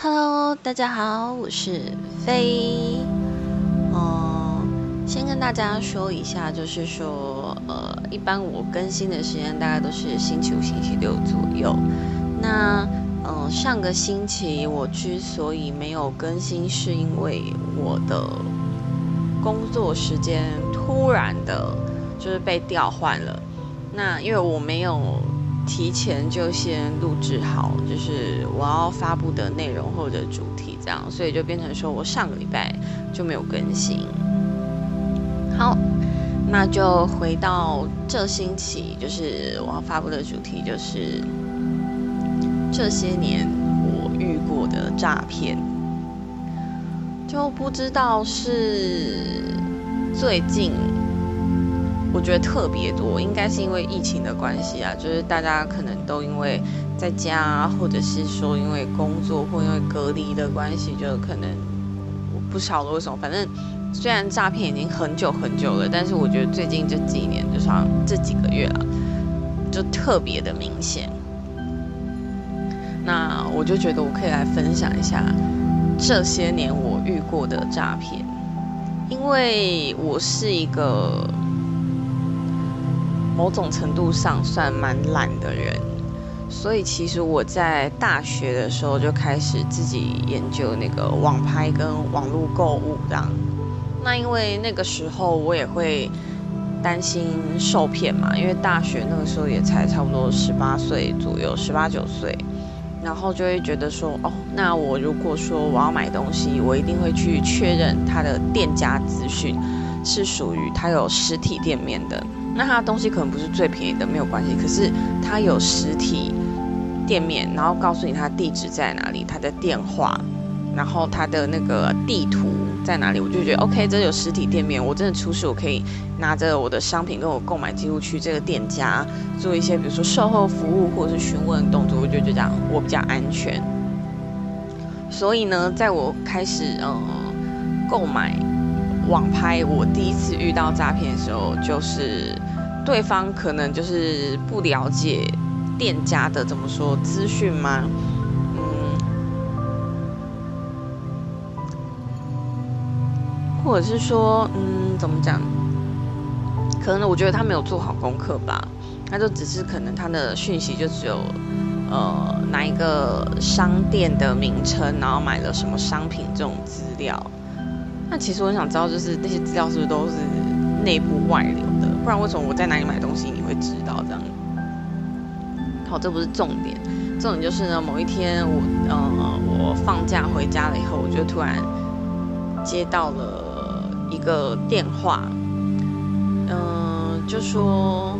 Hello，大家好，我是飞。嗯，先跟大家说一下，就是说，呃，一般我更新的时间大概都是星期五、星期六左右。那，嗯，上个星期我之所以没有更新，是因为我的工作时间突然的，就是被调换了。那因为我没有。提前就先录制好，就是我要发布的内容或者主题这样，所以就变成说我上个礼拜就没有更新。好，那就回到这星期，就是我要发布的主题就是这些年我遇过的诈骗，就不知道是最近。我觉得特别多，应该是因为疫情的关系啊，就是大家可能都因为在家，或者是说因为工作或因为隔离的关系，就可能我不晓得为什么。反正虽然诈骗已经很久很久了，但是我觉得最近这几年，就像这几个月啊，就特别的明显。那我就觉得我可以来分享一下这些年我遇过的诈骗，因为我是一个。某种程度上算蛮懒的人，所以其实我在大学的时候就开始自己研究那个网拍跟网络购物这样。那因为那个时候我也会担心受骗嘛，因为大学那个时候也才差不多十八岁左右，十八九岁，然后就会觉得说，哦，那我如果说我要买东西，我一定会去确认他的店家资讯是属于他有实体店面的。那他的东西可能不是最便宜的，没有关系。可是他有实体店面，然后告诉你他地址在哪里，他的电话，然后他的那个地图在哪里，我就觉得 OK，这有实体店面，我真的出事，我可以拿着我的商品跟我购买记录去这个店家做一些，比如说售后服务或者是询问动作，我就觉得这样我比较安全。所以呢，在我开始嗯购买网拍，我第一次遇到诈骗的时候，就是。对方可能就是不了解店家的怎么说资讯吗？嗯，或者是说，嗯，怎么讲？可能我觉得他没有做好功课吧。他就只是可能他的讯息就只有呃哪一个商店的名称，然后买了什么商品这种资料。那其实我想知道，就是那些资料是不是都是内部外流的？不然为什么我在哪里买东西你会知道这样？好，这不是重点，重点就是呢，某一天我呃我放假回家了以后，我就突然接到了一个电话，嗯，就说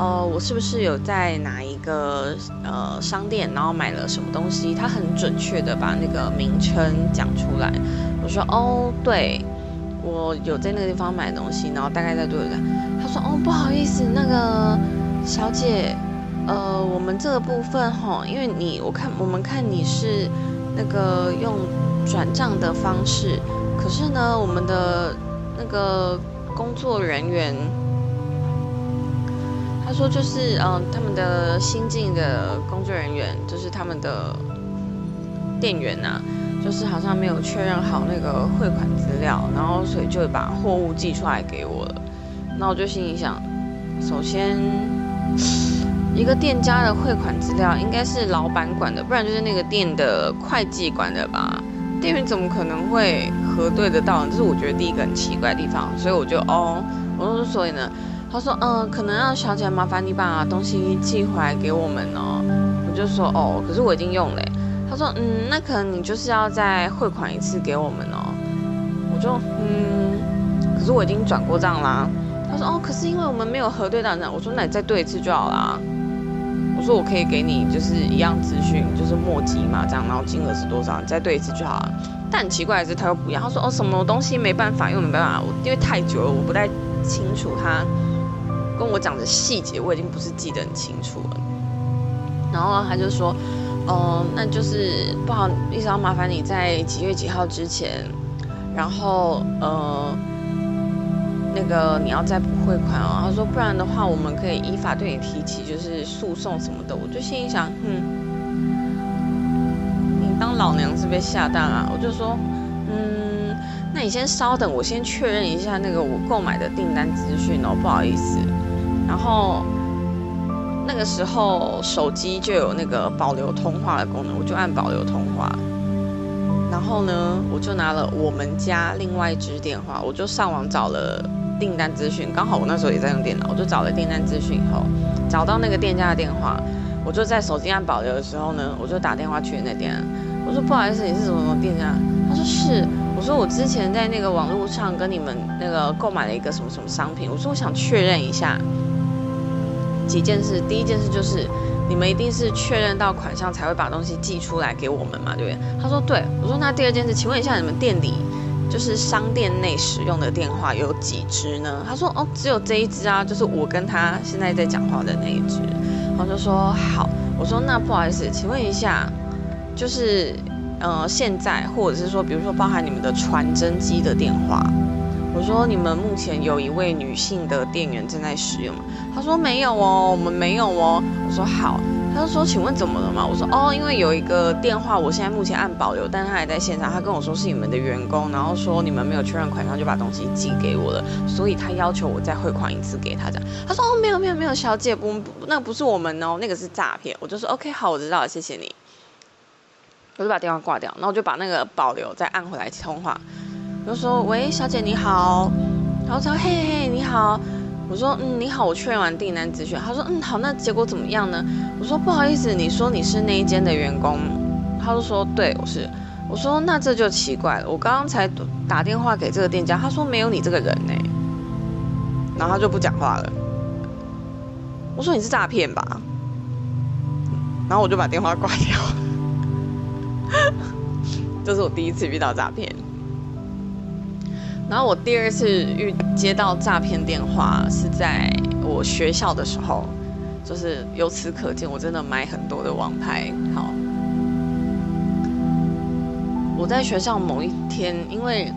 呃我是不是有在哪一个呃商店，然后买了什么东西？他很准确的把那个名称讲出来。我说哦，对。我有在那个地方买东西，然后大概在多少？他说：“哦，不好意思，那个小姐，呃，我们这个部分哈，因为你我看我们看你是那个用转账的方式，可是呢，我们的那个工作人员，他说就是嗯，他们的新进的工作人员，就是他们的店员呐。”就是好像没有确认好那个汇款资料，然后所以就把货物寄出来给我了。那我就心里想，首先一个店家的汇款资料应该是老板管的，不然就是那个店的会计管的吧？店员怎么可能会核对得到？这是我觉得第一个很奇怪的地方。所以我就哦，我说所以呢，他说嗯，可能让小姐麻烦你把东西寄回来给我们哦。我就说哦，可是我已经用了。他说：“嗯，那可能你就是要再汇款一次给我们哦。”我就嗯，可是我已经转过账啦。他说：“哦，可是因为我们没有核对到账。”我说：“那你再对一次就好啦。”我说：“我可以给你就是一样资讯，就是末基嘛，这样，然后金额是多少，你再对一次就好了。”但很奇怪的是，他又不要。他说：“哦，什么东西没办法，因为没办法，我因为太久了，我不太清楚他跟我讲的细节，我已经不是记得很清楚了。”然后他就说。哦，那就是不好意思，要麻烦你在几月几号之前，然后呃，那个你要再补汇款哦。他说不然的话，我们可以依法对你提起就是诉讼什么的。我就心里想，嗯，你当老娘娘是被下蛋啊？我就说，嗯，那你先稍等，我先确认一下那个我购买的订单资讯哦，不好意思。然后那个时候手机就有那个保留通话的功能，我就按保留通话。然后呢，我就拿了我们家另外一支电话，我就上网找了订单资讯。刚好我那时候也在用电脑，我就找了订单资讯以后，找到那个店家的电话。我就在手机按保留的时候呢，我就打电话去那店，我说不好意思，你是什么什么店家？他说是，我说我之前在那个网络上跟你们那个购买了一个什么什么商品，我说我想确认一下几件事。第一件事就是你们一定是确认到款项才会把东西寄出来给我们嘛，对不对？他说对，我说那第二件事，请问一下你们店里就是商店内使用的电话有几支呢？他说哦，只有这一支啊，就是我跟他现在在讲话的那一只。然后就说好，我说那不好意思，请问一下，就是呃现在或者是说，比如说包含你们的传真机的电话，我说你们目前有一位女性的店员正在使用吗？他说没有哦，我们没有哦。我说好。他就说：“请问怎么了嘛？”我说：“哦，因为有一个电话，我现在目前按保留，但他还在线上。他跟我说是你们的员工，然后说你们没有确认款项就把东西寄给我了，所以他要求我再汇款一次给他。这样，他说：‘哦，没有没有没有，小姐不，那不是我们哦，那个是诈骗。’我就说：‘OK，好，我知道了，谢谢你。’我就把电话挂掉，然后就把那个保留再按回来通话，就说：‘喂，小姐你好。’然后他说：‘嘿嘿，你好。’我说，嗯，你好，我确认完订单资讯。他说，嗯，好，那结果怎么样呢？我说，不好意思，你说你是那一间的员工？他就说，对，我是。我说，那这就奇怪了，我刚刚才打电话给这个店家，他说没有你这个人呢。然后他就不讲话了。我说你是诈骗吧？然后我就把电话挂掉。这是我第一次遇到诈骗。然后我第二次遇接到诈骗电话是在我学校的时候，就是由此可见，我真的买很多的网拍。好，我在学校某一天，因为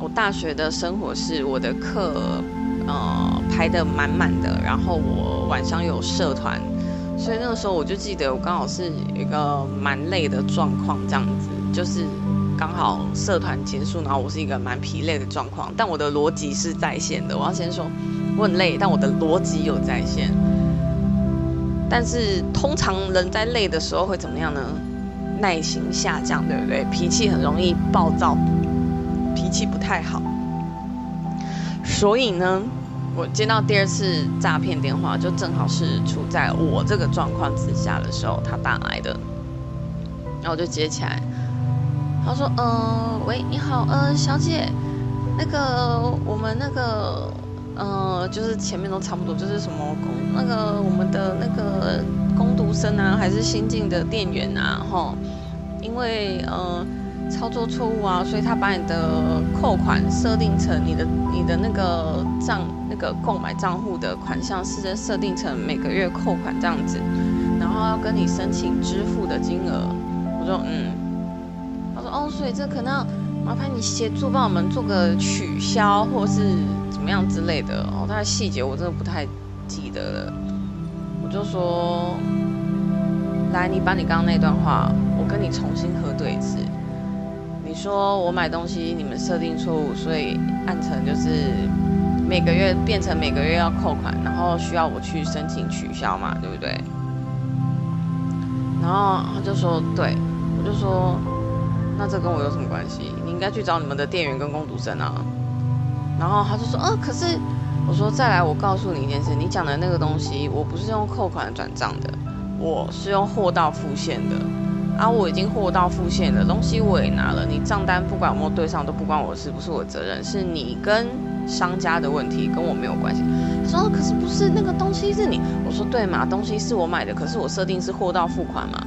我大学的生活是我的课呃排的满满的，然后我晚上有社团，所以那个时候我就记得我刚好是一个蛮累的状况，这样子就是。刚好社团结束，然后我是一个蛮疲累的状况，但我的逻辑是在线的。我要先说，我很累，但我的逻辑有在线。但是通常人在累的时候会怎么样呢？耐心下降，对不对？脾气很容易暴躁，脾气不太好。所以呢，我接到第二次诈骗电话，就正好是处在我这个状况之下的时候，他打来的，然后我就接起来。他说：“呃，喂，你好，呃，小姐，那个我们那个，呃，就是前面都差不多，就是什么工，那个我们的那个工读生啊，还是新进的店员啊，哈，因为呃操作错误啊，所以他把你的扣款设定成你的你的那个账那个购买账户的款项是在设定成每个月扣款这样子，然后要跟你申请支付的金额，我说嗯。”所以这可能麻烦你协助帮我们做个取消，或是怎么样之类的哦。它的细节我真的不太记得了。我就说，来，你把你刚刚那段话，我跟你重新核对一次。你说我买东西你们设定错误，所以按成就是每个月变成每个月要扣款，然后需要我去申请取消嘛，对不对？然后他就说，对，我就说。那这跟我有什么关系？你应该去找你们的店员跟工读生啊。然后他就说，呃，可是我说再来，我告诉你一件事，你讲的那个东西，我不是用扣款转账的，我是用货到付现的。啊，我已经货到付现的东西我也拿了，你账单不管有没有对上都不关我事，不是我的责任，是你跟商家的问题，跟我没有关系。他说，可是不是那个东西是你？我说对嘛，东西是我买的，可是我设定是货到付款嘛，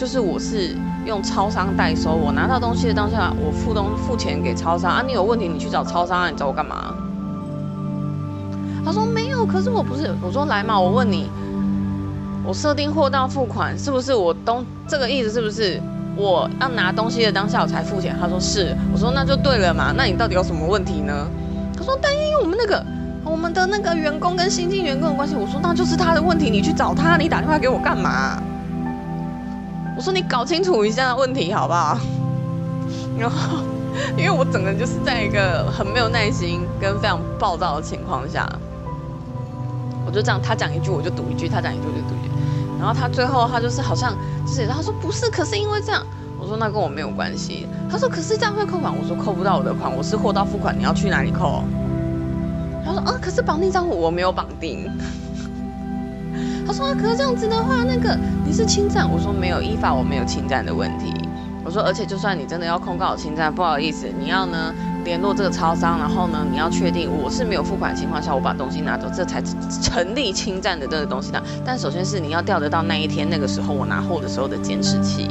就是我是。用超商代收，我拿到东西的当下，我付东付钱给超商啊。你有问题，你去找超商啊。你找我干嘛？他说没有，可是我不是。我说来嘛，我问你，我设定货到付款是不是我东这个意思是不是我要拿东西的当下我才付钱？他说是。我说那就对了嘛。那你到底有什么问题呢？他说但因为我们那个我们的那个员工跟新进员工的关系，我说那就是他的问题，你去找他，你打电话给我干嘛？我说你搞清楚一下问题好不好？然后因为我整个人就是在一个很没有耐心跟非常暴躁的情况下，我就这样，他讲一句我就读一句，他讲一句我就读一句。然后他最后他就是好像就是他说不是，可是因为这样，我说那跟我没有关系。他说可是这样会扣款，我说扣不到我的款，我是货到付款，你要去哪里扣？他说啊，可是绑定账户我没有绑定。他说：“可是这样子的话，那个你是侵占。”我说：“没有，依法我没有侵占的问题。”我说：“而且就算你真的要控告我侵占，不好意思，你要呢联络这个超商，然后呢你要确定我是没有付款情况下我把东西拿走，这才成立侵占的这个东西的。但首先是你要调得到那一天那个时候我拿货的时候的监视器。”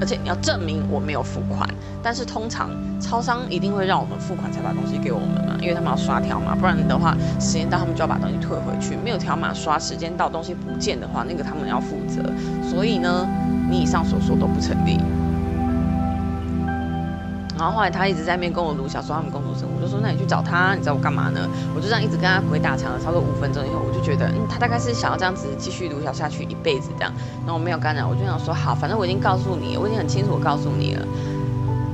而且你要证明我没有付款，但是通常超商一定会让我们付款才把东西给我们，因为他们要刷条码，不然的话时间到他们就要把东西退回去，没有条码刷，时间到东西不见的话，那个他们要负责。所以呢，你以上所说都不成立。然后后来他一直在面跟我卢小说他们公主生，我就说那你去找他，你知道我干嘛呢？我就这样一直跟他鬼打墙了，差不多五分钟以后，我就觉得嗯，他大概是想要这样子继续卢小下去一辈子这样。那我没有干扰，我就想说好，反正我已经告诉你，我已经很清楚告诉你了，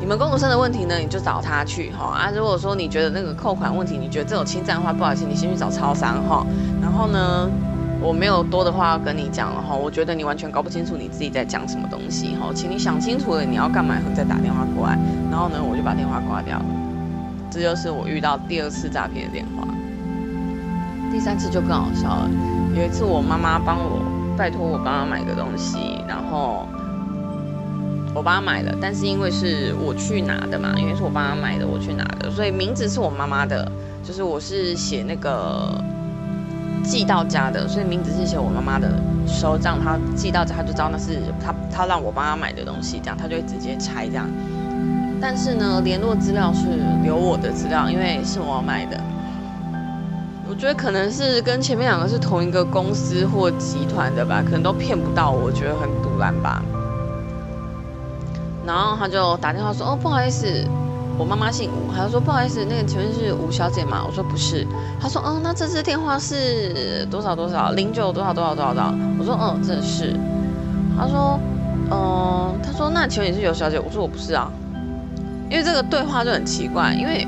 们工读生的问题呢，你就找他去哈啊。如果说你觉得那个扣款问题，你觉得这种侵占的话，不好意思，你先去找超商哈。然后呢？我没有多的话要跟你讲了哈，我觉得你完全搞不清楚你自己在讲什么东西哈，请你想清楚了你要干嘛以后再打电话过来，然后呢我就把电话挂掉了，这就是我遇到第二次诈骗的电话，第三次就更好笑了，有一次我妈妈帮我拜托我帮她买个东西，然后我爸买了，但是因为是我去拿的嘛，因为是我帮她买的，我去拿的，所以名字是我妈妈的，就是我是写那个。寄到家的，所以名字是写我妈妈的手账。他寄到家，他就知道那是他他让我帮他买的东西，这样他就会直接拆这样。但是呢，联络资料是留我的资料，因为是我买的。我觉得可能是跟前面两个是同一个公司或集团的吧，可能都骗不到我，觉得很堵然吧。然后他就打电话说：“哦，不好意思。”我妈妈姓吴，他就说不好意思，那个请问是吴小姐吗？我说不是。他说嗯，那这支电话是多少多少零九多少多少多少多少？我说嗯，这是。他说嗯，他说那请问你是尤小姐？我说我不是啊。因为这个对话就很奇怪，因为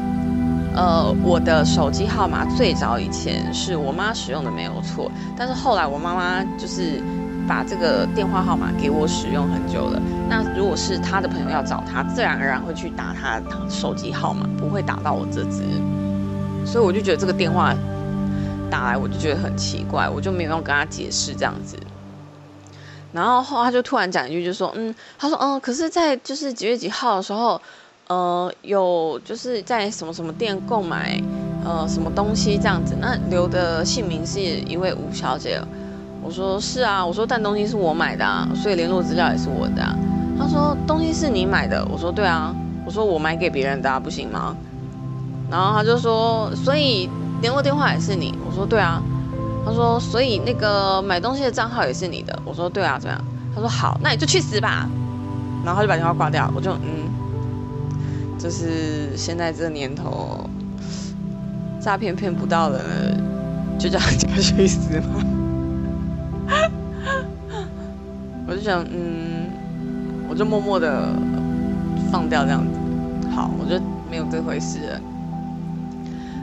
呃我的手机号码最早以前是我妈使用的没有错，但是后来我妈妈就是。把这个电话号码给我使用很久了，那如果是他的朋友要找他，自然而然会去打他手机号码，不会打到我这支，所以我就觉得这个电话打来，我就觉得很奇怪，我就没有用跟他解释这样子。然后后他就突然讲一句，就说嗯，他说嗯，可是在就是几月几号的时候，呃，有就是在什么什么店购买呃什么东西这样子，那留的姓名是一位吴小姐。我说是啊，我说但东西是我买的啊，所以联络资料也是我的。啊他说东西是你买的，我说对啊，我说我买给别人的不行吗？然后他就说，所以联络电话也是你，我说对啊。他说所以那个买东西的账号也是你的，我说对啊，这样。他说好，那你就去死吧。然后他就把电话挂掉，我就嗯，就是现在这年头，诈骗骗不到的，就叫人家去死吗？我就想，嗯，我就默默的放掉这样子，好，我就没有这回事了。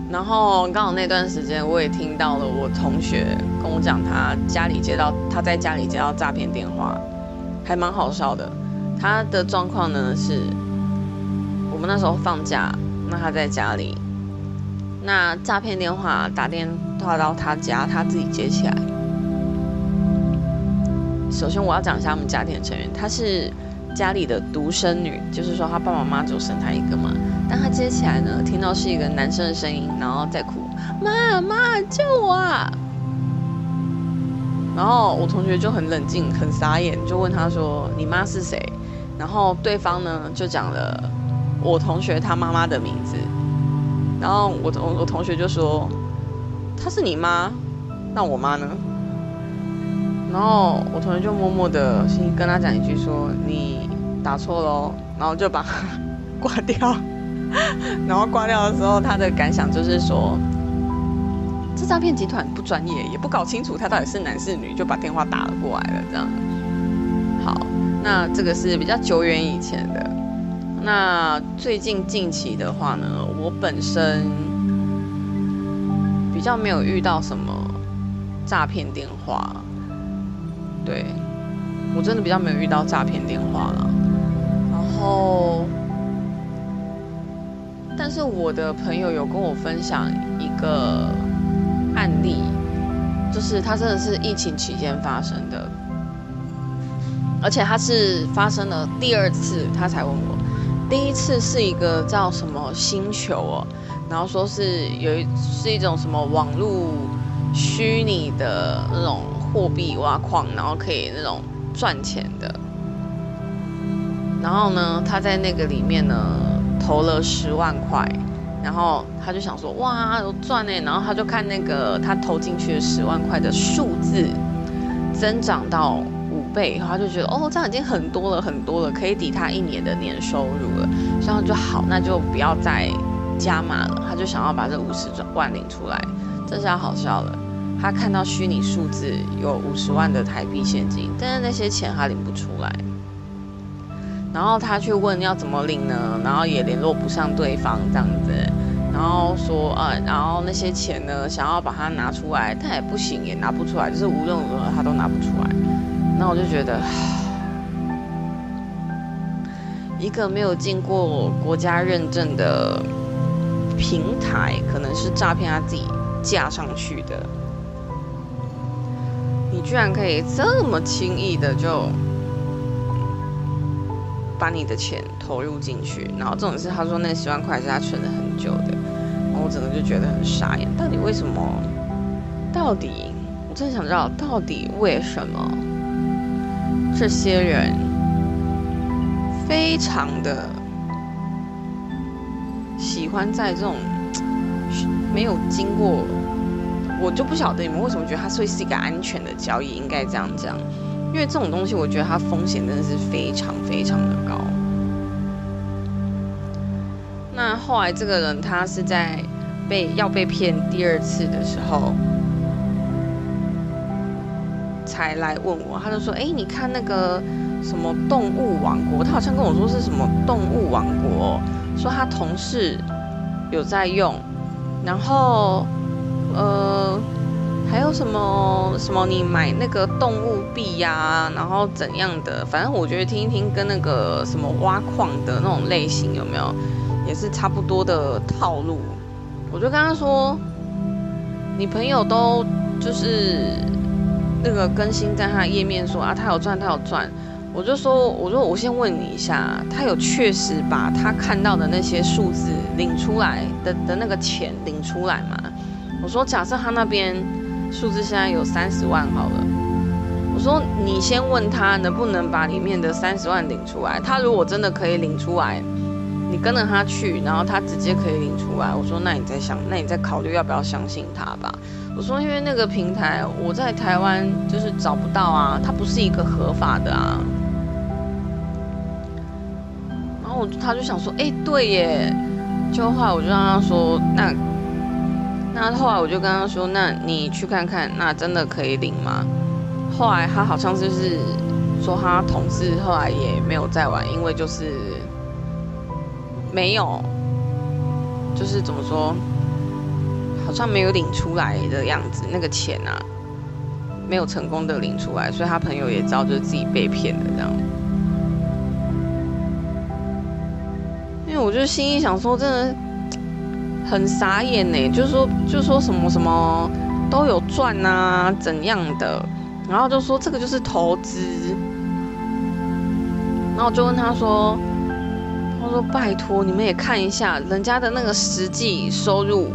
然后刚好那段时间，我也听到了我同学跟我讲，他家里接到他在家里接到诈骗电话，还蛮好笑的。他的状况呢是，我们那时候放假，那他在家里，那诈骗电话打电话到他家，他自己接起来。首先，我要讲一下他们家庭的成员。她是家里的独生女，就是说她爸爸妈妈只有生她一个嘛。但她接起来呢，听到是一个男生的声音，然后在哭：“妈妈，救我！”啊！”然后我同学就很冷静、很傻眼，就问他说：“你妈是谁？”然后对方呢就讲了我同学他妈妈的名字。然后我同我同学就说：“她是你妈？那我妈呢？”然后我同学就默默的先跟他讲一句说你打错喽，然后就把挂掉。然后挂掉的时候，他的感想就是说，这诈骗集团不专业，也不搞清楚他到底是男是女，就把电话打了过来了。这样，好，那这个是比较久远以前的。那最近近期的话呢，我本身比较没有遇到什么诈骗电话，对我真的比较没有遇到诈骗电话了。然后，但是我的朋友有跟我分享一个案例，就是他真的是疫情期间发生的，而且他是发生了第二次，他才问我。第一次是一个叫什么星球哦，然后说是有一是一种什么网络虚拟的那种货币挖矿，然后可以那种赚钱的。然后呢，他在那个里面呢投了十万块，然后他就想说哇有赚呢，然后他就看那个他投进去的十万块的数字增长到五。倍，然后他就觉得哦，这样已经很多了，很多了，可以抵他一年的年收入了。这样就好，那就不要再加码了。他就想要把这五十万领出来，这下好笑了。他看到虚拟数字有五十万的台币现金，但是那些钱他领不出来。然后他去问要怎么领呢？然后也联络不上对方，这样子。然后说啊，然后那些钱呢，想要把它拿出来，但也不行，也拿不出来，就是无论如何他都拿不出来。那我就觉得，一个没有经过国家认证的平台，可能是诈骗他自己架上去的。你居然可以这么轻易的就把你的钱投入进去，然后这种事，他说那十万块是他存了很久的，我整个就觉得很傻眼。到底为什么？到底，我真的想知道，到底为什么？这些人非常的喜欢在这种没有经过，我就不晓得你们为什么觉得它会是一个安全的交易，应该这样讲，因为这种东西我觉得它风险真的是非常非常的高。那后来这个人他是在被要被骗第二次的时候。才来问我，他就说：“哎，你看那个什么动物王国，他好像跟我说是什么动物王国，说他同事有在用，然后呃还有什么什么你买那个动物币呀，然后怎样的，反正我觉得听一听跟那个什么挖矿的那种类型有没有，也是差不多的套路。我就跟他说，你朋友都就是。”那个更新在他页面说啊，他有赚，他有赚。我就说，我说我先问你一下，他有确实把他看到的那些数字领出来的的那个钱领出来吗？我说，假设他那边数字现在有三十万好了，我说你先问他能不能把里面的三十万领出来。他如果真的可以领出来，你跟着他去，然后他直接可以领出来。我说，那你再想，那你再考虑要不要相信他吧。我说，因为那个平台我在台湾就是找不到啊，它不是一个合法的啊。然后我他就想说，哎，对耶。就后来我就让他说，那那后来我就跟他说，那你去看看，那真的可以领吗？后来他好像就是说，他同事后来也没有再玩，因为就是没有，就是怎么说？好像没有领出来的样子，那个钱啊，没有成功的领出来，所以他朋友也知道就是自己被骗的这样。因为我就心里想说，真的很傻眼呢，就是说，就是说什么什么都有赚啊，怎样的，然后就说这个就是投资，然后我就问他说，他说拜托你们也看一下人家的那个实际收入。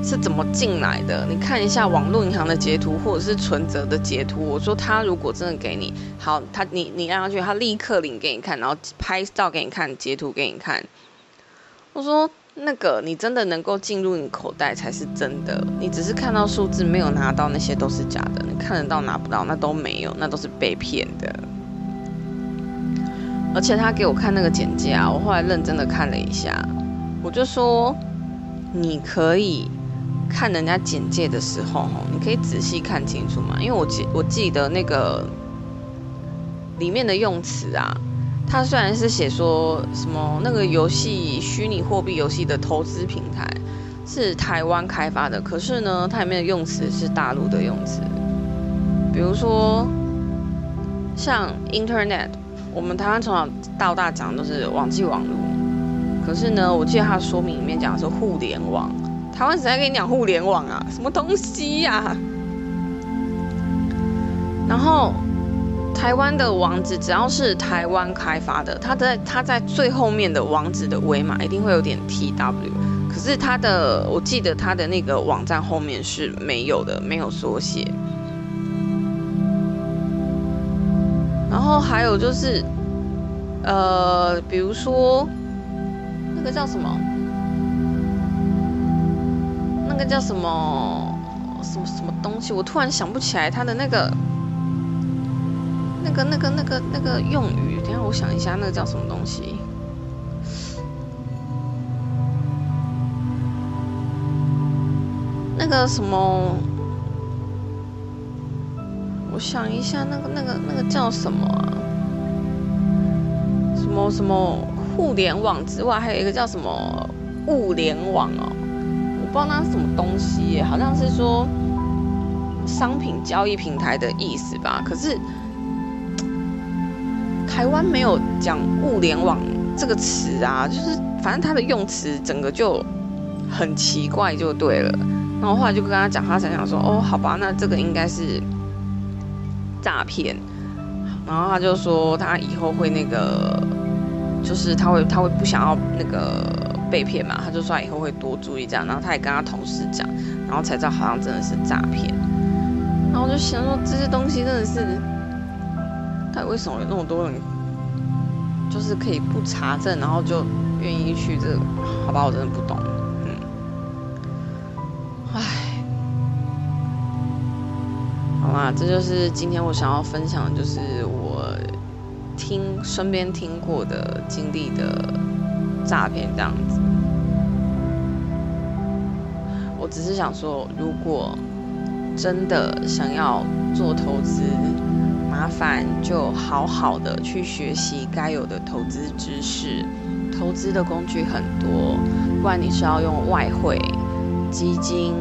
是怎么进来的？你看一下网络银行的截图，或者是存折的截图。我说他如果真的给你好，他你你让他去，他立刻领给你看，然后拍照给你看，截图给你看。我说那个你真的能够进入你口袋才是真的，你只是看到数字没有拿到，那些都是假的。你看得到拿不到，那都没有，那都是被骗的。而且他给我看那个简介啊，我后来认真的看了一下，我就说你可以。看人家简介的时候，你可以仔细看清楚嘛，因为我记我记得那个里面的用词啊，它虽然是写说什么那个游戏虚拟货币游戏的投资平台是台湾开发的，可是呢，它里面的用词是大陆的用词，比如说像 Internet，我们台湾从小到大讲的都是网际网络，可是呢，我记得它的说明里面讲的是互联网，台湾谁在跟你讲互联网啊？什么东西呀？然后。台湾的网址只要是台湾开发的，它在它在最后面的网址的尾码一定会有点 T W，可是它的我记得它的那个网站后面是没有的，没有缩写。然后还有就是，呃，比如说那个叫什么，那个叫什么什么什么东西，我突然想不起来它的那个。那个、那个、那个、那个用语，等下我想一下，那个叫什么东西？那个什么？我想一下，那个、那个、那个叫什么啊？什么什么互联网之外，还有一个叫什么物联网哦？我不知道那是什么东西，好像是说商品交易平台的意思吧？可是。台湾没有讲物联网这个词啊，就是反正它的用词整个就很奇怪，就对了。然后后来就跟他讲，他想想说，哦，好吧，那这个应该是诈骗。然后他就说，他以后会那个，就是他会他会不想要那个被骗嘛，他就说他以后会多注意这样。然后他也跟他同事讲，然后才知道好像真的是诈骗。然后我就想说，这些东西真的是。为什么有那么多人，就是可以不查证，然后就愿意去这个？好吧，我真的不懂。嗯，唉，好啦，这就是今天我想要分享，就是我听身边听过的经历的诈骗这样子。我只是想说，如果真的想要做投资，麻烦就好好的去学习该有的投资知识，投资的工具很多，不管你是要用外汇、基金、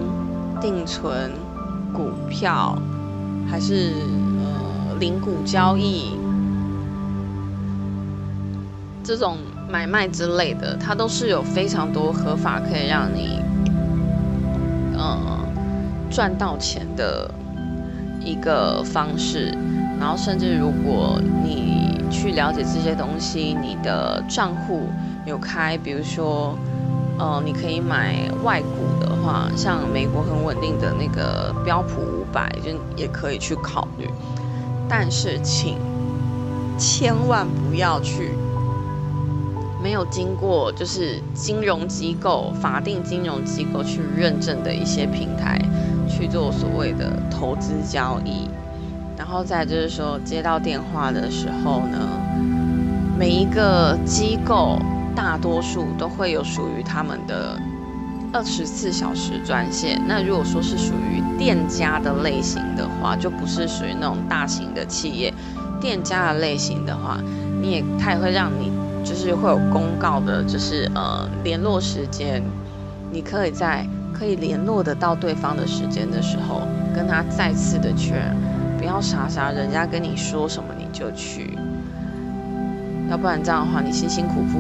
定存、股票，还是呃零股交易这种买卖之类的，它都是有非常多合法可以让你呃赚到钱的一个方式。然后，甚至如果你去了解这些东西，你的账户有开，比如说，呃，你可以买外股的话，像美国很稳定的那个标普五百，就也可以去考虑。但是，请千万不要去没有经过就是金融机构、法定金融机构去认证的一些平台去做所谓的投资交易。然后再就是说，接到电话的时候呢，每一个机构大多数都会有属于他们的二十四小时专线。那如果说是属于店家的类型的话，就不是属于那种大型的企业店家的类型的话，你也他也会让你就是会有公告的，就是呃联络时间，你可以在可以联络得到对方的时间的时候，跟他再次的确认。要傻傻，人家跟你说什么你就去，要不然这样的话，你辛辛苦苦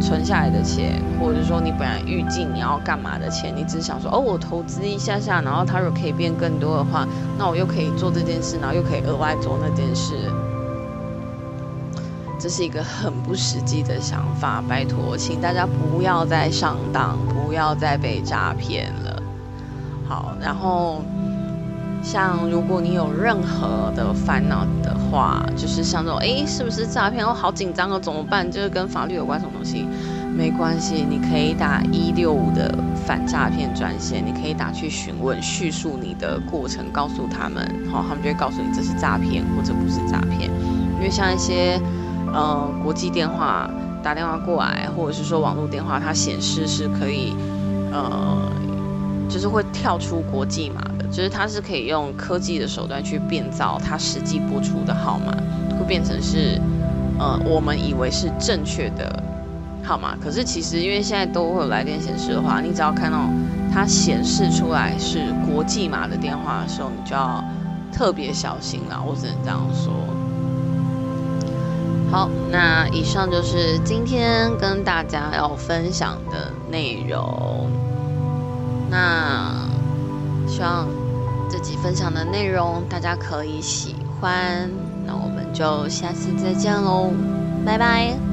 存下来的钱，或者说你本来预计你要干嘛的钱，你只想说哦，我投资一下下，然后它如果可以变更多的话，那我又可以做这件事，然后又可以额外做那件事，这是一个很不实际的想法。拜托，请大家不要再上当，不要再被诈骗了。好，然后。像如果你有任何的烦恼的话，就是像这种，哎，是不是诈骗？我好紧张哦，怎么办？就是跟法律有关什么东西？没关系，你可以打一六五的反诈骗专线，你可以打去询问，叙述你的过程，告诉他们，好，他们就会告诉你这是诈骗或者不是诈骗。因为像一些呃国际电话打电话过来，或者是说网络电话，它显示是可以呃。就是会跳出国际码，就是它是可以用科技的手段去变造它实际播出的号码，会变成是呃，我们以为是正确的号码，可是其实因为现在都会有来电显示的话，你只要看到它显示出来是国际码的电话的时候，你就要特别小心了。我只能这样说。好，那以上就是今天跟大家要分享的内容。那希望这集分享的内容大家可以喜欢。那我们就下次再见喽，拜拜。